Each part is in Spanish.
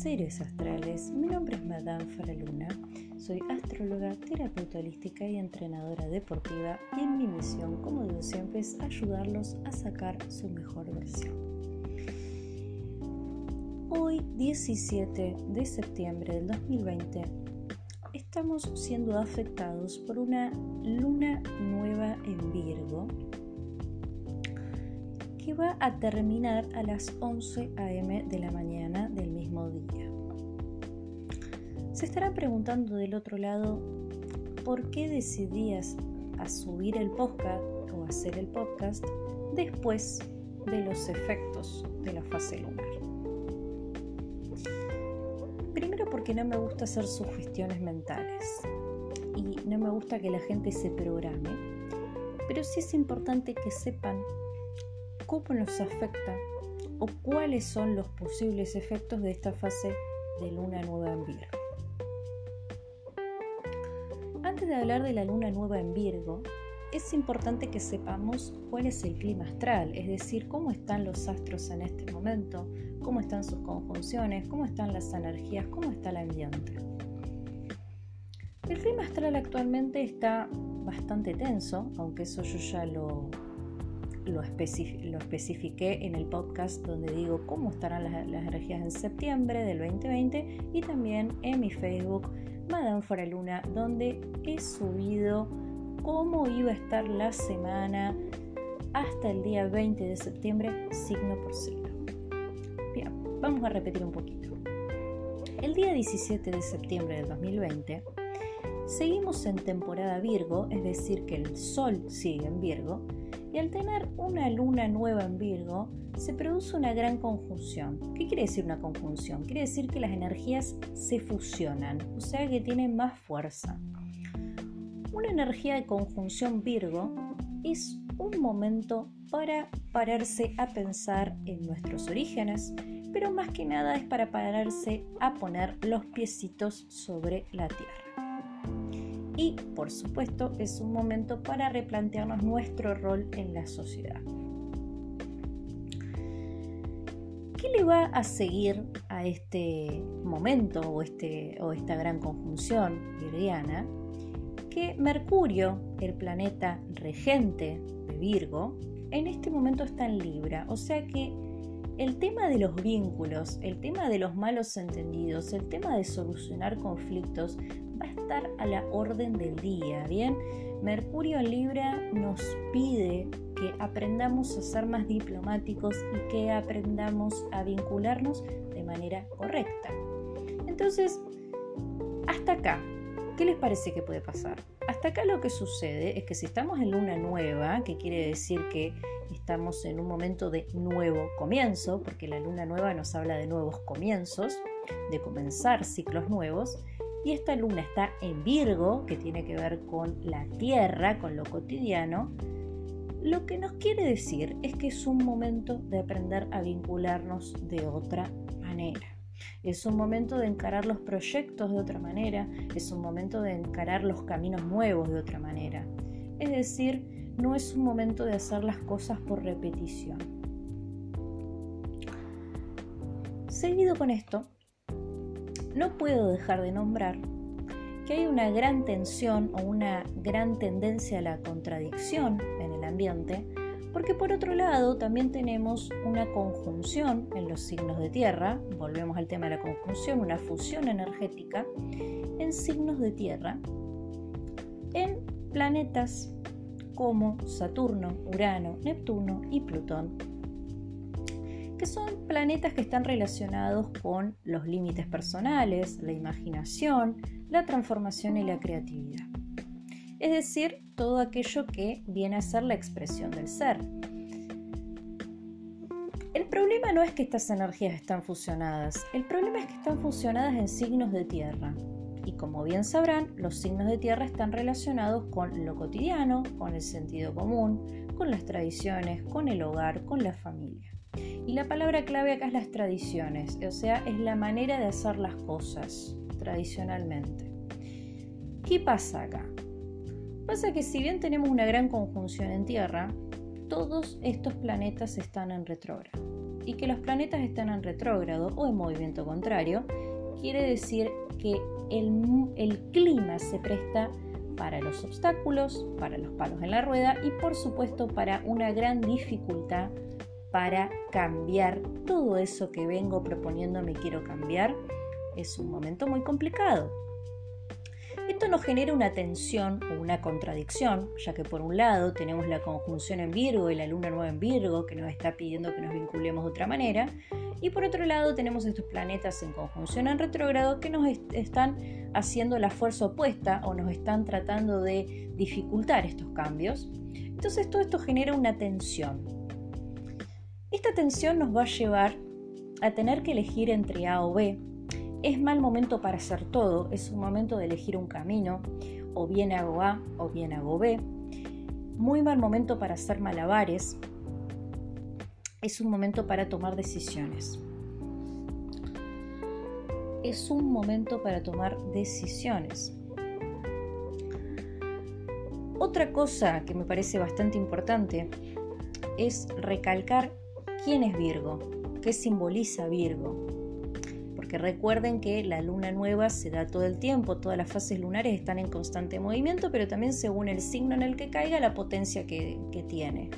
seres astrales. Mi nombre es Madame Faraluna. Soy astróloga, terapeuta holística y entrenadora deportiva y en mi misión, como digo siempre, es ayudarlos a sacar su mejor versión. Hoy, 17 de septiembre del 2020, estamos siendo afectados por una luna nueva en Virgo que va a terminar a las 11 a.m. de la mañana Se estarán preguntando del otro lado por qué decidías a subir el podcast o hacer el podcast después de los efectos de la fase lunar. Primero porque no me gusta hacer sugestiones mentales y no me gusta que la gente se programe, pero sí es importante que sepan cómo nos afecta o cuáles son los posibles efectos de esta fase de luna nueva en Virgo. Hablar de la luna nueva en Virgo, es importante que sepamos cuál es el clima astral, es decir, cómo están los astros en este momento, cómo están sus conjunciones, cómo están las energías, cómo está el ambiente. El clima astral actualmente está bastante tenso, aunque eso yo ya lo lo, especifiqué en el podcast donde digo cómo estarán las, energías en septiembre del 2020 y también en mi Facebook Madame Luna donde he subido cómo iba a estar la semana hasta el día 20 de septiembre, signo por signo. Bien, vamos a repetir un poquito. El día 17 de septiembre del 2020 seguimos en temporada Virgo, es decir, que el Sol sigue en Virgo, y al tener una luna nueva en Virgo, se produce una gran conjunción. ¿Qué quiere decir una conjunción? Quiere decir que las energías se fusionan, o sea que tienen más fuerza. Una energía de conjunción Virgo es un momento para pararse a pensar en nuestros orígenes, pero más que nada es para pararse a poner los piecitos sobre la tierra y, por supuesto, es un momento para replantearnos nuestro rol en la sociedad. ¿Qué le va a seguir a este momento o, este, o esta gran conjunción virgiana? Que Mercurio, el planeta regente de Virgo, en este momento está en Libra, o sea que el tema de los vínculos, el tema de los malos entendidos, el tema de solucionar conflictos va a estar a la orden del día, ¿bien? Mercurio en Libra nos pide que aprendamos a ser más diplomáticos y que aprendamos a vincularnos de manera correcta. Entonces, hasta acá, ¿qué les parece que puede pasar? Hasta acá lo que sucede es que si estamos en luna nueva, que quiere decir que estamos en un momento de nuevo comienzo, porque la luna nueva nos habla de nuevos comienzos, de comenzar ciclos nuevos, y esta luna está en Virgo, que tiene que ver con la tierra, con lo cotidiano, lo que nos quiere decir es que es un momento de aprender a vincularnos de otra manera. Es un momento de encarar los proyectos de otra manera, es un momento de encarar los caminos nuevos de otra manera. Es decir, no es un momento de hacer las cosas por repetición. Seguido con esto, no puedo dejar de nombrar que hay una gran tensión o una gran tendencia a la contradicción en el ambiente, porque por otro lado también tenemos una conjunción en los signos de tierra, volvemos al tema de la conjunción, una fusión energética en signos de tierra, en planetas como Saturno, Urano, Neptuno y Plutón que son planetas que están relacionados con los límites personales, la imaginación, la transformación y la creatividad. Es decir, todo aquello que viene a ser la expresión del ser. El problema no es que estas energías están fusionadas, el problema es que están fusionadas en signos de tierra. Y como bien sabrán, los signos de tierra están relacionados con lo cotidiano, con el sentido común, con las tradiciones, con el hogar, con la familia. Y la palabra clave acá es las tradiciones, o sea, es la manera de hacer las cosas tradicionalmente. ¿Qué pasa acá? Pasa que si bien tenemos una gran conjunción en tierra, todos estos planetas están en retrógrado. Y que los planetas están en retrógrado o en movimiento contrario quiere decir que el, el clima se presta para los obstáculos, para los palos en la rueda y por supuesto para una gran dificultad para cambiar todo eso que vengo proponiendo me quiero cambiar. Es un momento muy complicado. Esto nos genera una tensión o una contradicción, ya que por un lado tenemos la conjunción en Virgo y la luna nueva en Virgo que nos está pidiendo que nos vinculemos de otra manera, y por otro lado tenemos estos planetas en conjunción en retrógrado que nos están haciendo la fuerza opuesta o nos están tratando de dificultar estos cambios. Entonces todo esto genera una tensión. Esta tensión nos va a llevar a tener que elegir entre A o B, es mal momento para hacer todo, es un momento de elegir un camino, o bien hago A o bien hago B. Muy mal momento para hacer malabares, es un momento para tomar decisiones. Es un momento para tomar decisiones. Otra cosa que me parece bastante importante es recalcar quién es Virgo, qué simboliza Virgo, que recuerden que la luna nueva se da todo el tiempo, todas las fases lunares están en constante movimiento, pero también según el signo en el que caiga, la potencia que, tiene.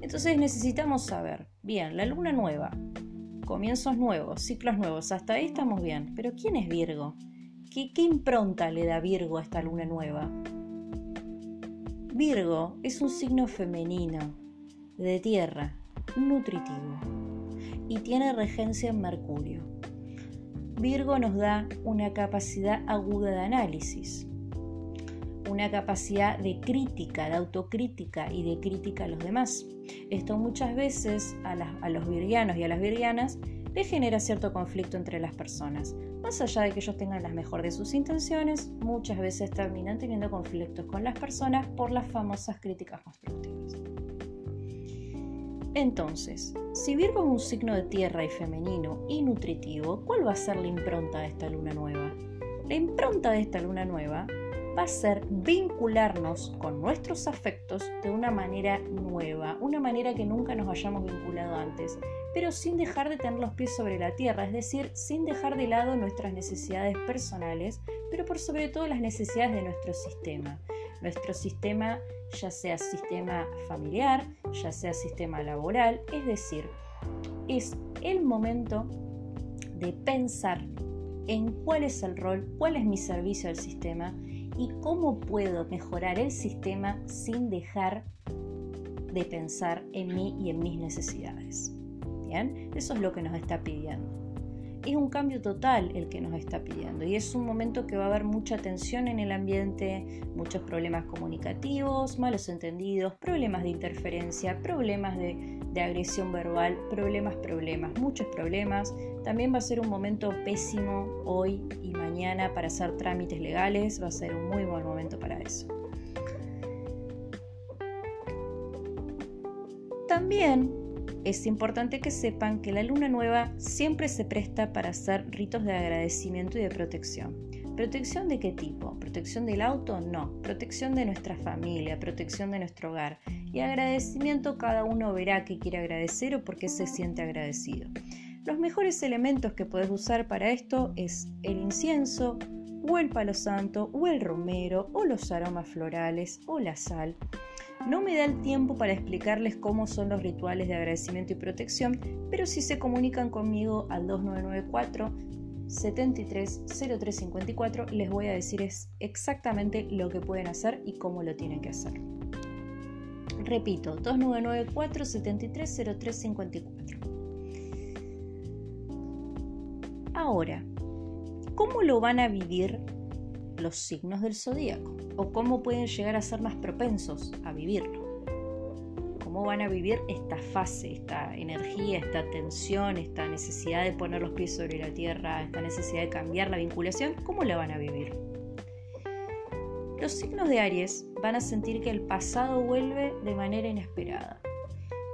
Entonces necesitamos saber, bien, la luna nueva, comienzos nuevos, ciclos nuevos, hasta ahí estamos bien, pero ¿quién es Virgo? ¿Qué, qué impronta le da Virgo a esta luna nueva? Virgo es un signo femenino, de tierra, nutritivo, y tiene regencia en Mercurio. Virgo nos da una capacidad aguda de análisis, una capacidad de crítica, de autocrítica y de crítica a los demás. Esto muchas veces a, los virgianos y a las virgianas les genera cierto conflicto entre las personas. Más allá de que ellos tengan las mejores de sus intenciones, muchas veces terminan teniendo conflictos con las personas por las famosas críticas constructivas. Entonces, si Virgo es un signo de tierra y femenino y nutritivo, ¿cuál va a ser la impronta de esta luna nueva? La impronta de esta luna nueva va a ser vincularnos con nuestros afectos de una manera nueva, una manera que nunca nos hayamos vinculado antes, pero sin dejar de tener los pies sobre la tierra, es decir, sin dejar de lado nuestras necesidades personales, pero por sobre todo las necesidades de nuestro sistema. Nuestro sistema ya sea sistema familiar, ya sea sistema laboral, es decir, es el momento de pensar en cuál es el rol, cuál es mi servicio al sistema y cómo puedo mejorar el sistema sin dejar de pensar en mí y en mis necesidades. Bien, eso es lo que nos está pidiendo es un cambio total el que nos está pidiendo y es un momento que va a haber mucha tensión en el ambiente, muchos problemas comunicativos, malos entendidos, problemas de interferencia, problemas de, agresión verbal, problemas, problemas, muchos problemas. También va a ser un momento pésimo hoy y mañana para hacer trámites legales, va a ser un muy buen momento para eso. También es importante que sepan que la luna nueva siempre se presta para hacer ritos de agradecimiento y de protección. ¿Protección de qué tipo? ¿Protección del auto? No. Protección de nuestra familia, protección de nuestro hogar. Y agradecimiento cada uno verá qué quiere agradecer o por qué se siente agradecido. Los mejores elementos que puedes usar para esto es el incienso, o el palo santo, o el romero, o los aromas florales, o la sal. No me da el tiempo para explicarles cómo son los rituales de agradecimiento y protección, pero si se comunican conmigo al 2994 730354 les voy a decir exactamente lo que pueden hacer y cómo lo tienen que hacer. Repito, 2994 730354. Ahora, ¿cómo lo van a vivir los signos del zodíaco o cómo pueden llegar a ser más propensos a vivirlo. Cómo van a vivir esta fase, esta energía, esta tensión, esta necesidad de poner los pies sobre la tierra, esta necesidad de cambiar la vinculación, ¿cómo la van a vivir? Los signos de Aries van a sentir que el pasado vuelve de manera inesperada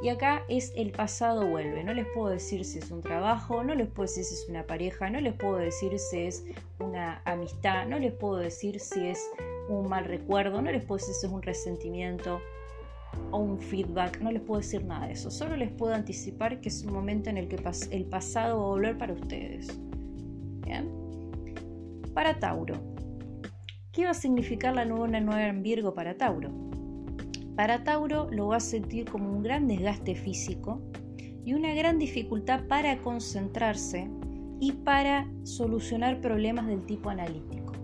y acá es el pasado vuelve. No les puedo decir si es un trabajo, no les puedo decir si es una pareja, no les puedo decir si es una amistad, no les puedo decir si es un mal recuerdo, no les puedo decir si es un resentimiento. o un feedback, no les puedo decir nada de eso, solo les puedo anticipar que es un momento en el que el pasado va a volver para ustedes. ¿Bien? Para Tauro, ¿qué va a significar la luna nueva en Virgo para Tauro? Para Tauro lo va a sentir como un gran desgaste físico y una gran dificultad para concentrarse y para solucionar problemas del tipo analítico.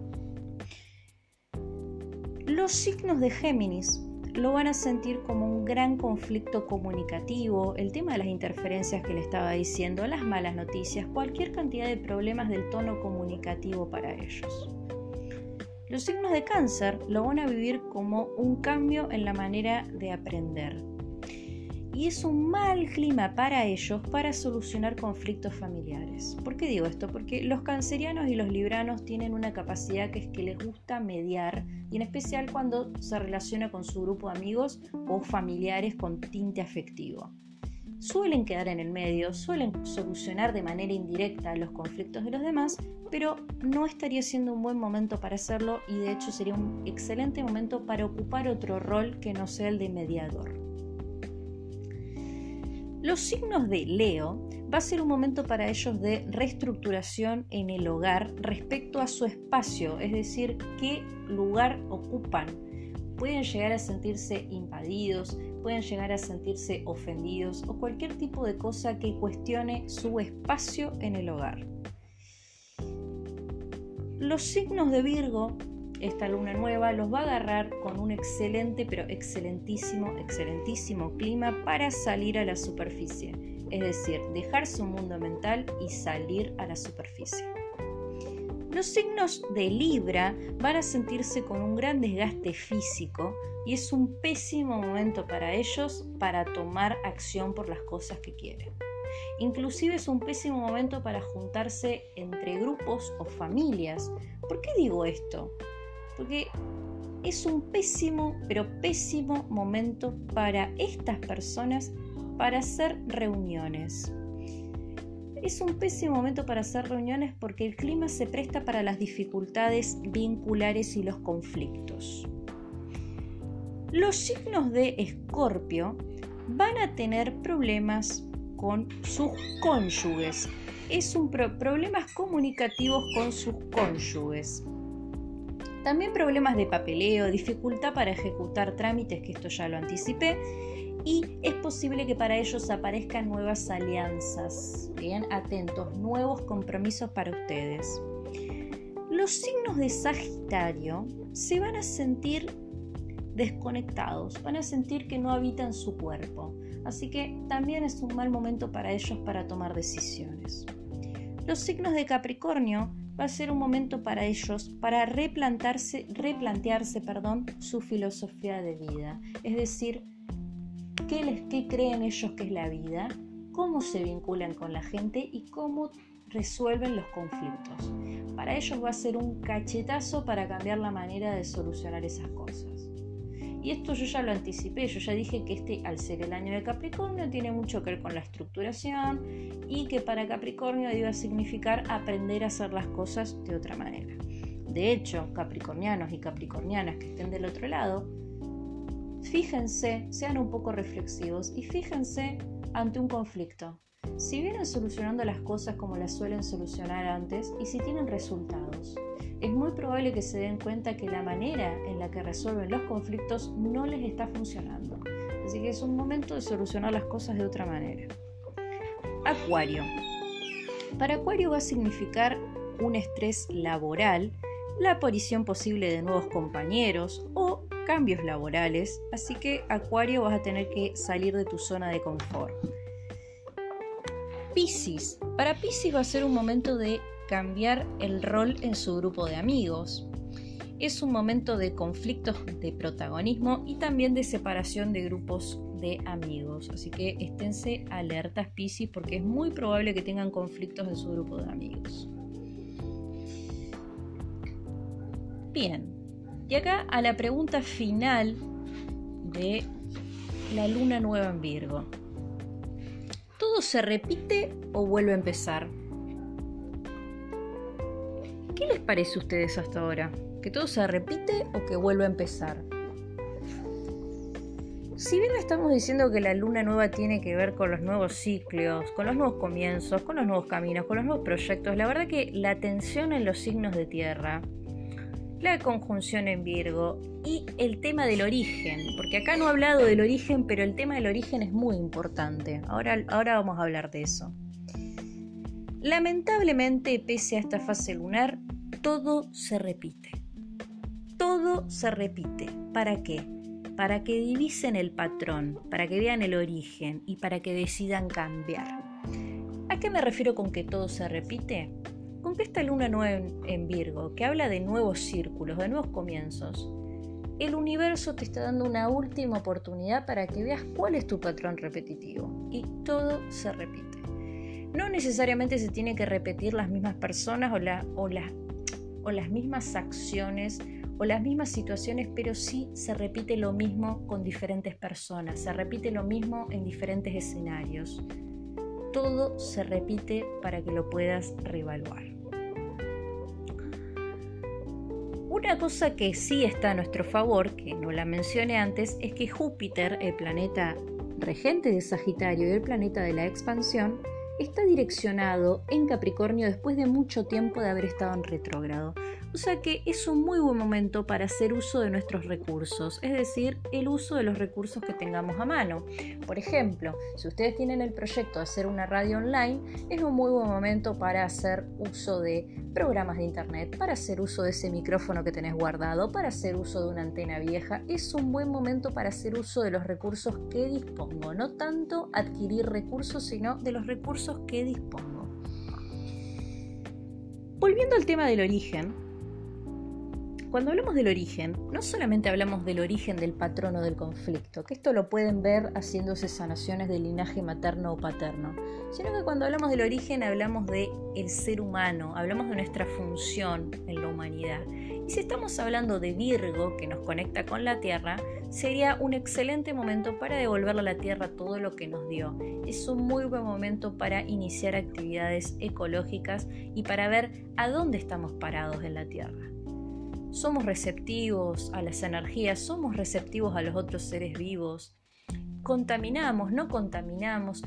Los signos de Géminis lo van a sentir como un gran conflicto comunicativo, el tema de las interferencias que le estaba diciendo, las malas noticias, cualquier cantidad de problemas del tono comunicativo para ellos. Los signos de cáncer lo van a vivir como un cambio en la manera de aprender, y es un mal clima para ellos para solucionar conflictos familiares. ¿Por qué digo esto? Porque los cancerianos y los libranos tienen una capacidad que es que les gusta mediar y en especial cuando se relaciona con su grupo de amigos o familiares con tinte afectivo. Suelen quedar en el medio, suelen solucionar de manera indirecta los conflictos de los demás, pero no estaría siendo un buen momento para hacerlo y de hecho sería un excelente momento para ocupar otro rol que no sea el de mediador. Los signos de Leo va a ser un momento para ellos de reestructuración en el hogar respecto a su espacio, es decir, qué lugar ocupan. Pueden llegar a sentirse invadidos, pueden llegar a sentirse ofendidos o cualquier tipo de cosa que cuestione su espacio en el hogar. Los signos de Virgo esta luna nueva los va a agarrar con un excelente, pero excelentísimo, excelentísimo clima para salir a la superficie. Es decir, dejar su mundo mental y salir a la superficie. Los signos de Libra van a sentirse con un gran desgaste físico y es un pésimo momento para ellos para tomar acción por las cosas que quieren. Inclusive es un pésimo momento para juntarse entre grupos o familias. ¿Por qué digo esto? porque es un pésimo, pero pésimo momento para estas personas para hacer reuniones. Es un pésimo momento para hacer reuniones porque el clima se presta para las dificultades vinculares y los conflictos. Los signos de Escorpio van a tener problemas con sus cónyuges. Es un problemas comunicativos con sus cónyuges. También problemas de papeleo, dificultad para ejecutar trámites, que esto ya lo anticipé, y es posible que para ellos aparezcan nuevas alianzas. Bien, atentos, nuevos compromisos para ustedes. Los signos de Sagitario se van a sentir desconectados, van a sentir que no habitan su cuerpo, así que también es un mal momento para ellos para tomar decisiones. Los signos de Capricornio va a ser un momento para ellos para replantarse, replantearse perdón, su filosofía de vida. Es decir, ¿qué, les, creen ellos que es la vida, cómo se vinculan con la gente y cómo resuelven los conflictos. Para ellos va a ser un cachetazo para cambiar la manera de solucionar esas cosas. Y esto yo ya lo anticipé, yo ya dije que este, al ser el año de Capricornio, tiene mucho que ver con la estructuración y que para Capricornio iba a significar aprender a hacer las cosas de otra manera. De hecho, capricornianos y capricornianas que estén del otro lado, fíjense, sean un poco reflexivos y fíjense ante un conflicto. Si vienen solucionando las cosas como las suelen solucionar antes y si tienen resultados es muy probable que se den cuenta que la manera en la que resuelven los conflictos no les está funcionando. Así que es un momento de solucionar las cosas de otra manera. Acuario. Para Acuario va a significar un estrés laboral, la aparición posible de nuevos compañeros o cambios laborales, así que Acuario vas a tener que salir de tu zona de confort. Piscis. Para Piscis va a ser un momento de cambiar el rol en su grupo de amigos. Es un momento de conflictos de protagonismo y también de separación de grupos de amigos. Así que esténse alertas, Piscis, porque es muy probable que tengan conflictos en su grupo de amigos. Bien, y acá a la pregunta final de la luna nueva en Virgo. ¿Todo se repite o vuelve a empezar? ¿Qué les parece a ustedes hasta ahora? ¿Que todo se repite o que vuelve a empezar? si bien estamos diciendo que la luna nueva tiene que ver con los nuevos ciclos, con los nuevos comienzos, con los nuevos caminos, con los nuevos proyectos, la verdad que la tensión en los signos de tierra, la conjunción en Virgo y el tema del origen, porque acá no he hablado del origen, pero el tema del origen es muy importante. Ahora, ahora vamos a hablar de eso. Lamentablemente, pese a esta fase lunar, todo se repite. Todo se repite. ¿Para qué? Para que divisen el patrón, para que vean el origen y para que decidan cambiar. ¿A qué me refiero con que todo se repite? Con que esta luna nueva en Virgo, que habla de nuevos círculos, de nuevos comienzos, el universo te está dando una última oportunidad para que veas cuál es tu patrón repetitivo. Y todo se repite. No necesariamente se tiene que repetir las mismas personas o, o las mismas acciones o las mismas situaciones, pero sí se repite lo mismo con diferentes personas, se repite lo mismo en diferentes escenarios. Todo se repite para que lo puedas reevaluar. Una cosa que sí está a nuestro favor, que no la mencioné antes, es que Júpiter, el planeta regente de Sagitario y el planeta de la expansión, está direccionado en Capricornio después de mucho tiempo de haber estado en retrógrado. O sea que es un muy buen momento para hacer uso de nuestros recursos, es decir, el uso de los recursos que tengamos a mano. Por ejemplo, si ustedes tienen el proyecto de hacer una radio online, es un muy buen momento para hacer uso de programas de internet, para hacer uso de ese micrófono que tenés guardado, para hacer uso de una antena vieja. Es un buen momento para hacer uso de los recursos que dispongo, no tanto adquirir recursos, sino de los recursos que dispongo. Volviendo al tema del origen, cuando hablamos del origen, no solamente hablamos del origen del patrono del conflicto, que esto lo pueden ver haciéndose sanaciones de linaje materno o paterno, sino que cuando hablamos del origen hablamos de el ser humano, hablamos de nuestra función en la humanidad. Y si estamos hablando de Virgo, que nos conecta con la Tierra, sería un excelente momento para devolverle a la Tierra todo lo que nos dio. Es un muy buen momento para iniciar actividades ecológicas y para ver a dónde estamos parados en la Tierra somos receptivos a las energías, somos receptivos a los otros seres vivos, contaminamos, no contaminamos.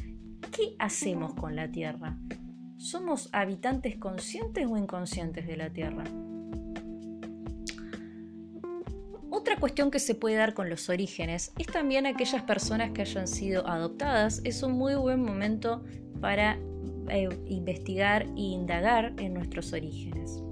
¿Qué hacemos con la Tierra? ¿Somos habitantes conscientes o inconscientes de la Tierra? Otra cuestión que se puede dar con los orígenes es también aquellas personas que hayan sido adoptadas. Es un muy buen momento para eh, investigar e indagar en nuestros orígenes.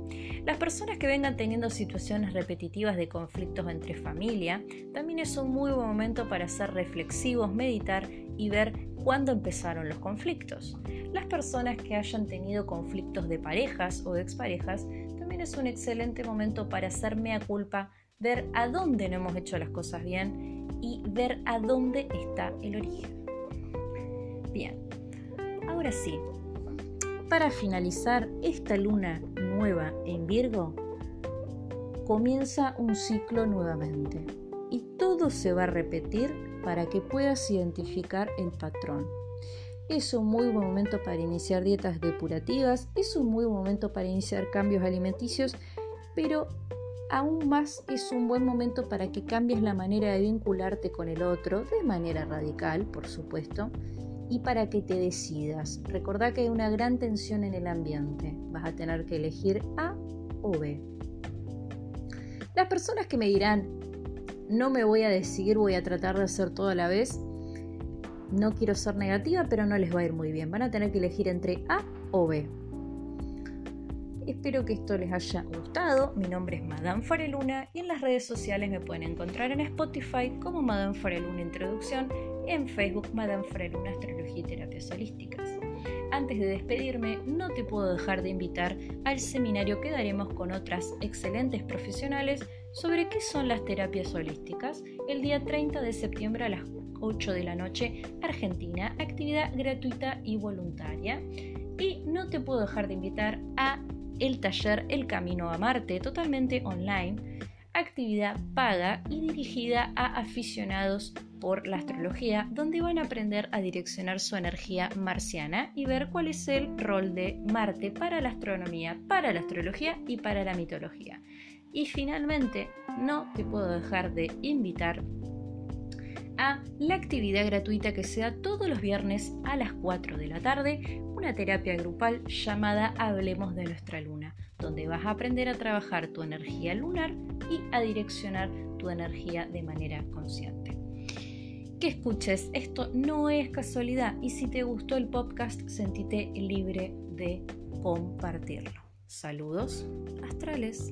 Las personas que vengan teniendo situaciones repetitivas de conflictos entre familia, también es un muy buen momento para ser reflexivos, meditar y ver cuándo empezaron los conflictos. Las personas que hayan tenido conflictos de parejas o de exparejas, también es un excelente momento para hacer mea culpa, ver a dónde no hemos hecho las cosas bien y ver a dónde está el origen. Bien, ahora sí, para finalizar esta luna nueva en Virgo, comienza un ciclo nuevamente y todo se va a repetir para que puedas identificar el patrón. Es un muy buen momento para iniciar dietas depurativas, es un muy buen momento para iniciar cambios alimenticios, pero aún más es un buen momento para que cambies la manera de vincularte con el otro de manera radical, por supuesto, y para que te decidas. Recordá que hay una gran tensión en el ambiente. Vas a tener que elegir A o B. Las personas que me dirán, no me voy a decidir, voy a tratar de hacer todo a la vez, no quiero ser negativa, pero no les va a ir muy bien. Van a tener que elegir entre A o B. Espero que esto les haya gustado. Mi nombre es Madame Fareluna y en las redes sociales me pueden encontrar en Spotify como Madame Fareluna Introducción en Facebook Madame Freluna Astrología y Terapias Holísticas. Antes de despedirme, no te puedo dejar de invitar al seminario que daremos con otras excelentes profesionales sobre qué son las terapias holísticas el día 30 de septiembre a las 8 de la noche, Argentina, actividad gratuita y voluntaria. Y no te puedo dejar de invitar a el taller El Camino a Marte, totalmente online, actividad paga y dirigida a aficionados por la astrología, donde van a aprender a direccionar su energía marciana y ver cuál es el rol de Marte para la astronomía, para la astrología y para la mitología. Y finalmente, no te puedo dejar de invitar a la actividad gratuita que se da todos los viernes a las 4 de la tarde, una terapia grupal llamada Hablemos de nuestra luna, donde vas a aprender a trabajar tu energía lunar y a direccionar tu energía de manera consciente. Que escuches, esto no es casualidad y si te gustó el podcast, sentite libre de compartirlo. Saludos astrales.